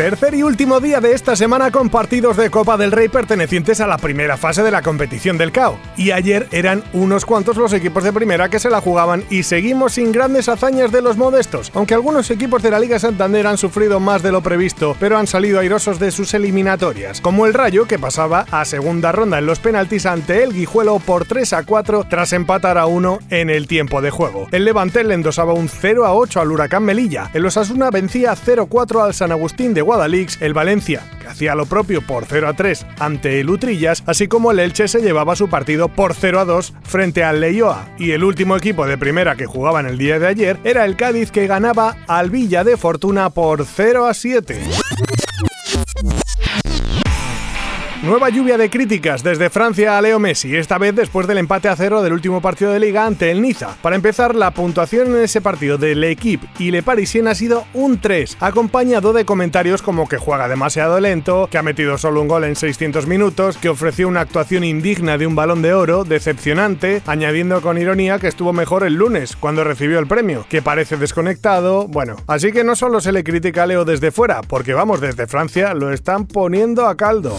Tercer y último día de esta semana con partidos de Copa del Rey pertenecientes a la primera fase de la competición del CAO. Y ayer eran unos cuantos los equipos de primera que se la jugaban y seguimos sin grandes hazañas de los modestos, aunque algunos equipos de la Liga Santander han sufrido más de lo previsto, pero han salido airosos de sus eliminatorias, como el Rayo que pasaba a segunda ronda en los penaltis ante el Guijuelo por 3 a 4 tras empatar a 1 en el tiempo de juego. El Levante le endosaba un 0 a 8 al Huracán Melilla. El Osasuna vencía 0-4 al San Agustín de El Valencia, que hacía lo propio por 0 a 3 ante el Utrillas, así como el Elche se llevaba su partido por 0 a 2 frente al Leioa. Y el último equipo de primera que jugaba en el día de ayer era el Cádiz que ganaba al Villa de Fortuna por 0 a 7. Nueva lluvia de críticas desde Francia a Leo Messi, esta vez después del empate a cero del último partido de liga ante el Niza. Para empezar, la puntuación en ese partido de L'Equipe y Le Parisien ha sido un 3, acompañado de comentarios como que juega demasiado lento, que ha metido solo un gol en 600 minutos, que ofreció una actuación indigna de un balón de oro, decepcionante, añadiendo con ironía que estuvo mejor el lunes, cuando recibió el premio, que parece desconectado, bueno. Así que no solo se le critica a Leo desde fuera, porque vamos, desde Francia lo están poniendo a caldo.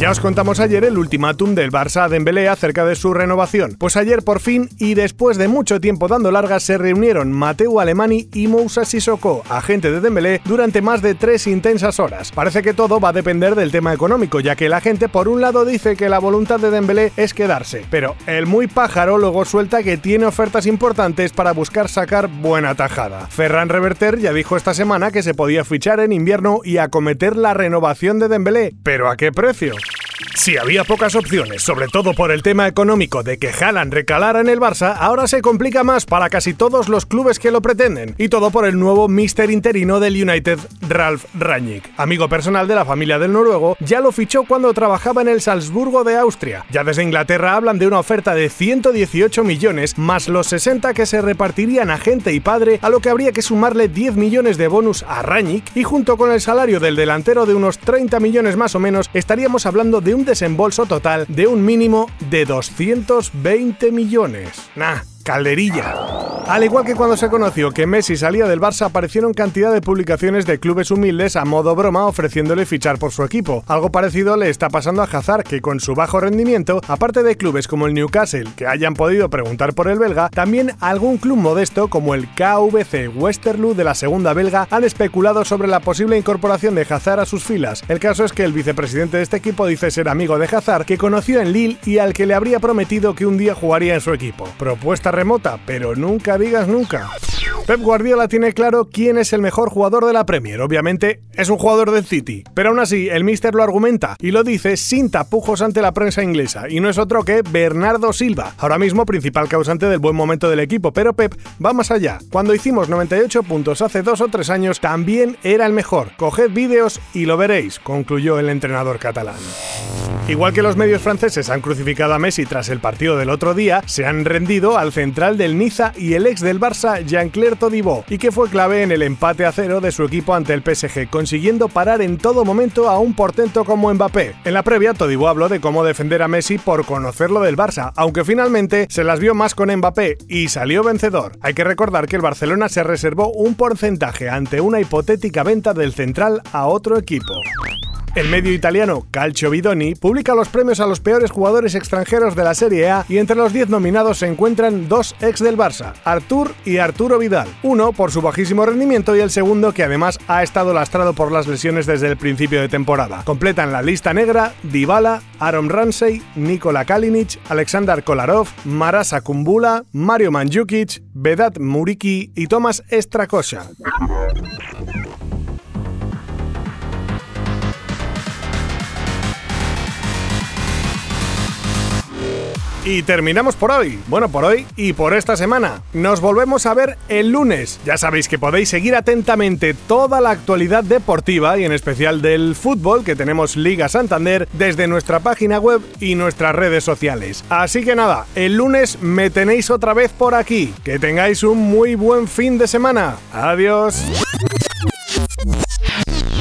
Ya os contamos ayer el ultimátum del Barça a Dembélé acerca de su renovación. Pues ayer por fin y después de mucho tiempo dando largas se reunieron Mateo Alemani y Moussa Sissoko, agente de Dembélé, durante más de tres intensas horas. Parece que todo va a depender del tema económico, ya que la gente por un lado dice que la voluntad de Dembélé es quedarse, pero el muy pájaro luego suelta que tiene ofertas importantes para buscar sacar buena tajada. Ferran Reverter ya dijo esta semana que se podía fichar en invierno y acometer la renovación de Dembélé, pero ¿a qué precio? real. Si había pocas opciones, sobre todo por el tema económico de que Haaland recalara en el Barça, ahora se complica más para casi todos los clubes que lo pretenden. Y todo por el nuevo mister interino del United, Ralf Rangnick. Amigo personal de la familia del noruego, ya lo fichó cuando trabajaba en el Salzburgo de Austria. Ya desde Inglaterra hablan de una oferta de 118 millones, más los 60 que se repartirían a gente y padre, a lo que habría que sumarle 10 millones de bonus a Rangnick, y junto con el salario del delantero de unos 30 millones más o menos, estaríamos hablando de un desembolso total de un mínimo de 220 millones. Nah, calderilla. Al igual que cuando se conoció que Messi salía del Barça, aparecieron cantidad de publicaciones de clubes humildes a modo broma ofreciéndole fichar por su equipo. Algo parecido le está pasando a Hazard, que con su bajo rendimiento, aparte de clubes como el Newcastle, que hayan podido preguntar por el belga, también algún club modesto como el KVC Westerlo de la segunda belga han especulado sobre la posible incorporación de Hazard a sus filas. El caso es que el vicepresidente de este equipo dice ser amigo de Hazard, que conoció en Lille y al que le habría prometido que un día jugaría en su equipo. Propuesta remota, pero nunca nunca. Pep Guardiola tiene claro quién es el mejor jugador de la Premier. Obviamente es un jugador del City, pero aún así el Mister lo argumenta y lo dice sin tapujos ante la prensa inglesa y no es otro que Bernardo Silva, ahora mismo principal causante del buen momento del equipo, pero Pep va más allá. Cuando hicimos 98 puntos hace dos o tres años también era el mejor. Coged vídeos y lo veréis, concluyó el entrenador catalán. Igual que los medios franceses han crucificado a Messi tras el partido del otro día, se han rendido al central del Niza y el ex del Barça Jean-Claire Todibo, y que fue clave en el empate a cero de su equipo ante el PSG, consiguiendo parar en todo momento a un portento como Mbappé. En la previa, Todibo habló de cómo defender a Messi por conocerlo del Barça, aunque finalmente se las vio más con Mbappé y salió vencedor. Hay que recordar que el Barcelona se reservó un porcentaje ante una hipotética venta del central a otro equipo. El medio italiano Calcio Bidoni publica los premios a los peores jugadores extranjeros de la Serie A y entre los 10 nominados se encuentran dos ex del Barça, Artur y Arturo Vidal. Uno por su bajísimo rendimiento y el segundo que además ha estado lastrado por las lesiones desde el principio de temporada. Completan la lista negra Dybala, Aaron Ramsey, Nikola Kalinic, Alexander Kolarov, Marasa Kumbula, Mario Mandzukic, Vedat Muriki y Tomás Strakosha. Y terminamos por hoy. Bueno, por hoy y por esta semana. Nos volvemos a ver el lunes. Ya sabéis que podéis seguir atentamente toda la actualidad deportiva y en especial del fútbol que tenemos Liga Santander desde nuestra página web y nuestras redes sociales. Así que nada, el lunes me tenéis otra vez por aquí. Que tengáis un muy buen fin de semana. Adiós.